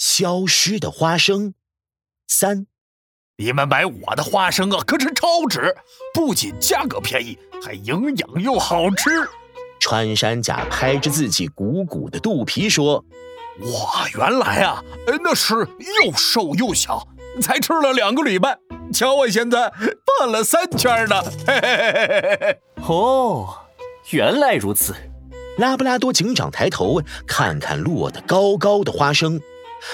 消失的花生三。你们买我的花生啊，可是超值，不仅价格便宜，还营养又好吃。穿山甲拍着自己鼓鼓的肚皮说：“哇，原来啊，那是又瘦又小，才吃了两个礼拜，瞧我现在胖了三圈呢。”嘿嘿嘿嘿嘿哦，原来如此。拉布拉多警长抬头看看落得高高的花生，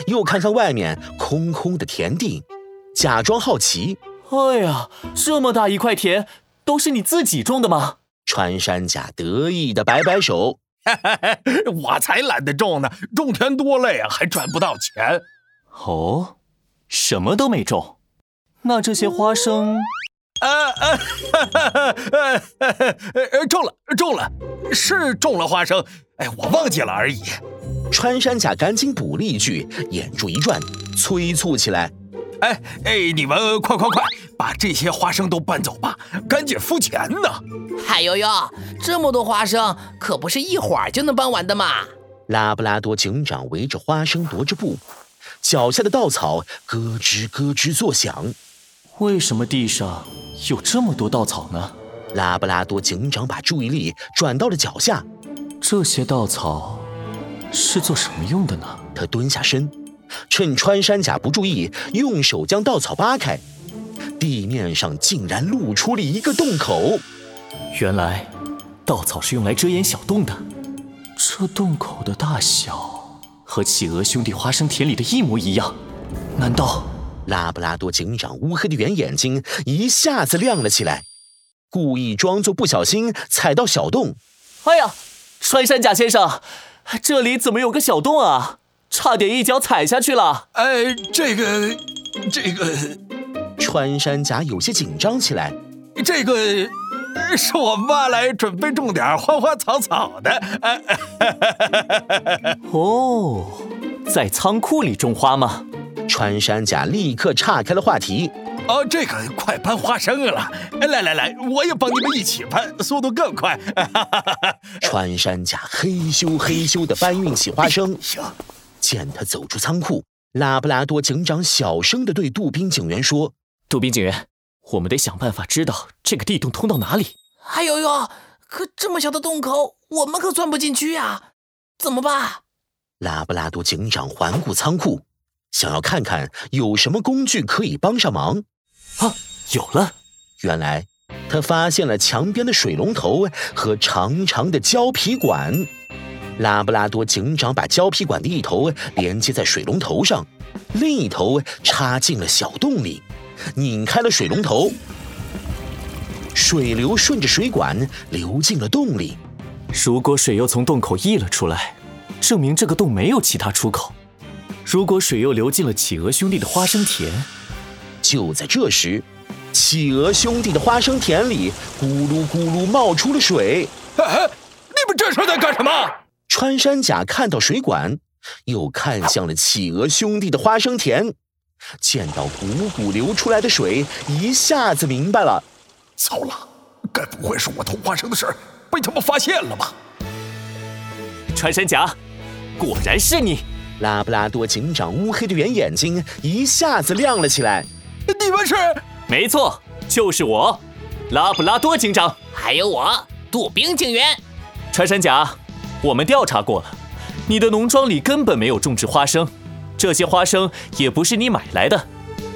又看看外面空空的田地。假装好奇，哎呀，这么大一块田，都是你自己种的吗？穿山甲得意的摆摆手，我才懒得种呢，种田多累啊，还赚不到钱。哦，什么都没种，那这些花生，呃呃，呃，种了，种了，是种了花生，哎，我忘记了而已。穿山甲赶紧补了一句，眼珠一转，催促起来。哎哎，你们快快快，把这些花生都搬走吧，赶紧付钱呢！嗨呦呦，这么多花生可不是一会儿就能搬完的嘛！拉布拉多警长围着花生踱着步，脚下的稻草咯吱咯吱作响。为什么地上有这么多稻草呢？拉布拉多警长把注意力转到了脚下，这些稻草是做什么用的呢？他蹲下身。趁穿山甲不注意，用手将稻草扒开，地面上竟然露出了一个洞口。原来，稻草是用来遮掩小洞的。这洞口的大小和企鹅兄弟花生田里的一模一样。难道？拉布拉多警长乌黑的圆眼睛一下子亮了起来，故意装作不小心踩到小洞。哎呀，穿山甲先生，这里怎么有个小洞啊？差点一脚踩下去了！哎，这个，这个，穿山甲有些紧张起来。这个是我妈来准备种点花花草草的。哦，在仓库里种花吗？穿山甲立刻岔开了话题。哦，这个快搬花生了！来来来，我也帮你们一起搬，速度更快。穿山甲嘿咻嘿咻地搬运起花生。行见他走出仓库，拉布拉多警长小声地对杜宾警员说：“杜宾警员，我们得想办法知道这个地洞通到哪里。”“哎呦呦，可这么小的洞口，我们可钻不进去呀，怎么办？”拉布拉多警长环顾仓库，想要看看有什么工具可以帮上忙。啊，有了！原来他发现了墙边的水龙头和长长的胶皮管。拉布拉多警长把胶皮管的一头连接在水龙头上，另一头插进了小洞里，拧开了水龙头，水流顺着水管流进了洞里。如果水又从洞口溢了出来，证明这个洞没有其他出口。如果水又流进了企鹅兄弟的花生田，就在这时，企鹅兄弟的花生田里咕噜咕噜冒出了水。哎，你们这是在干什么？穿山甲看到水管，又看向了企鹅兄弟的花生田，见到汩汩流出来的水，一下子明白了。糟了，该不会是我偷花生的事儿被他们发现了吧？穿山甲，果然是你！拉布拉多警长乌黑的圆眼睛一下子亮了起来。你们是？没错，就是我，拉布拉多警长，还有我，杜宾警员。穿山甲。我们调查过了，你的农庄里根本没有种植花生，这些花生也不是你买来的，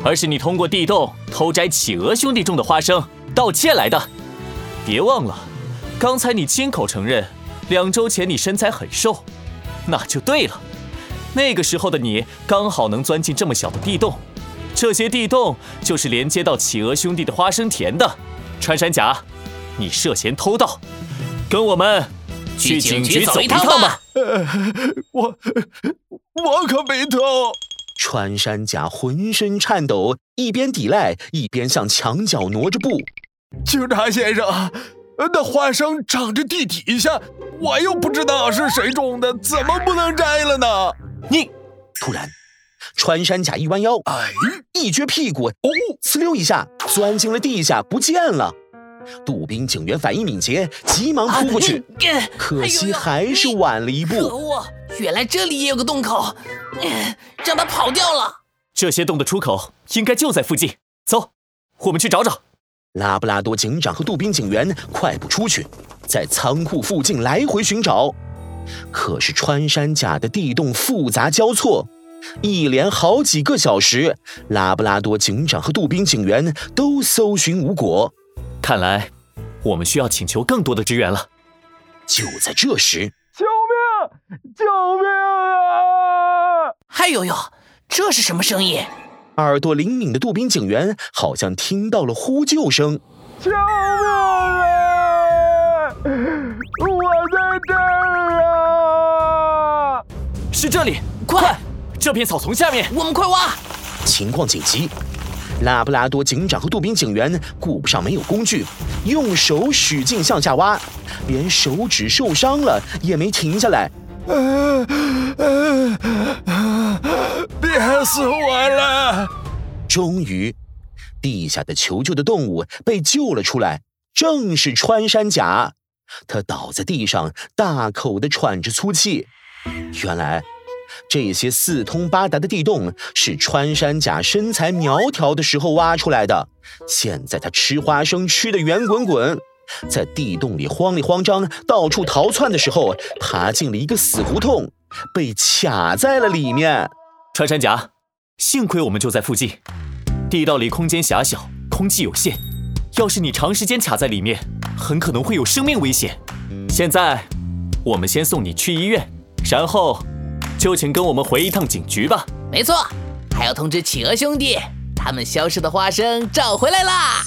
而是你通过地洞偷摘企鹅兄弟种的花生盗窃来的。别忘了，刚才你亲口承认，两周前你身材很瘦，那就对了。那个时候的你刚好能钻进这么小的地洞，这些地洞就是连接到企鹅兄弟的花生田的。穿山甲，你涉嫌偷盗，跟我们。去警局走一趟吧。呃 我我可没偷。穿山甲浑身颤抖，一边抵赖，一边向墙角挪着步。警察先生，那花生长着地底下，我又不知道是谁种的，怎么不能摘了呢？你突然，穿山甲一弯腰，哎，一撅屁股，哦，呲溜一下钻进了地下，不见了。杜宾警员反应敏捷，急忙扑过去，可惜还是晚了一步。可恶！原来这里也有个洞口，让他跑掉了。这些洞的出口应该就在附近，走，我们去找找。拉布拉多警长和杜宾警员快步出去，在仓库附近来回寻找。可是穿山甲的地洞复杂交错，一连好几个小时，拉布拉多警长和杜宾警员都搜寻无果。看来我们需要请求更多的支援了。就在这时，救命！救命啊！嗨呦呦，这是什么声音？耳朵灵敏的杜宾警员好像听到了呼救声。救命啊！我在这儿啊！是这里，快！这片草丛下面，我们快挖！情况紧急，拉布拉多警长和杜宾警员顾不上没有工具，用手使劲向下挖，连手指受伤了也没停下来。憋死我了！终于，地下的求救的动物被救了出来，正是穿山甲。他倒在地上，大口的喘着粗气。原来，这些四通八达的地洞是穿山甲身材苗条的时候挖出来的。现在它吃花生吃的圆滚滚，在地洞里慌里慌张、到处逃窜的时候，爬进了一个死胡同，被卡在了里面。穿山甲，幸亏我们就在附近。地道里空间狭小，空气有限，要是你长时间卡在里面，很可能会有生命危险。现在，我们先送你去医院，然后就请跟我们回一趟警局吧。没错，还要通知企鹅兄弟，他们消失的花生找回来啦。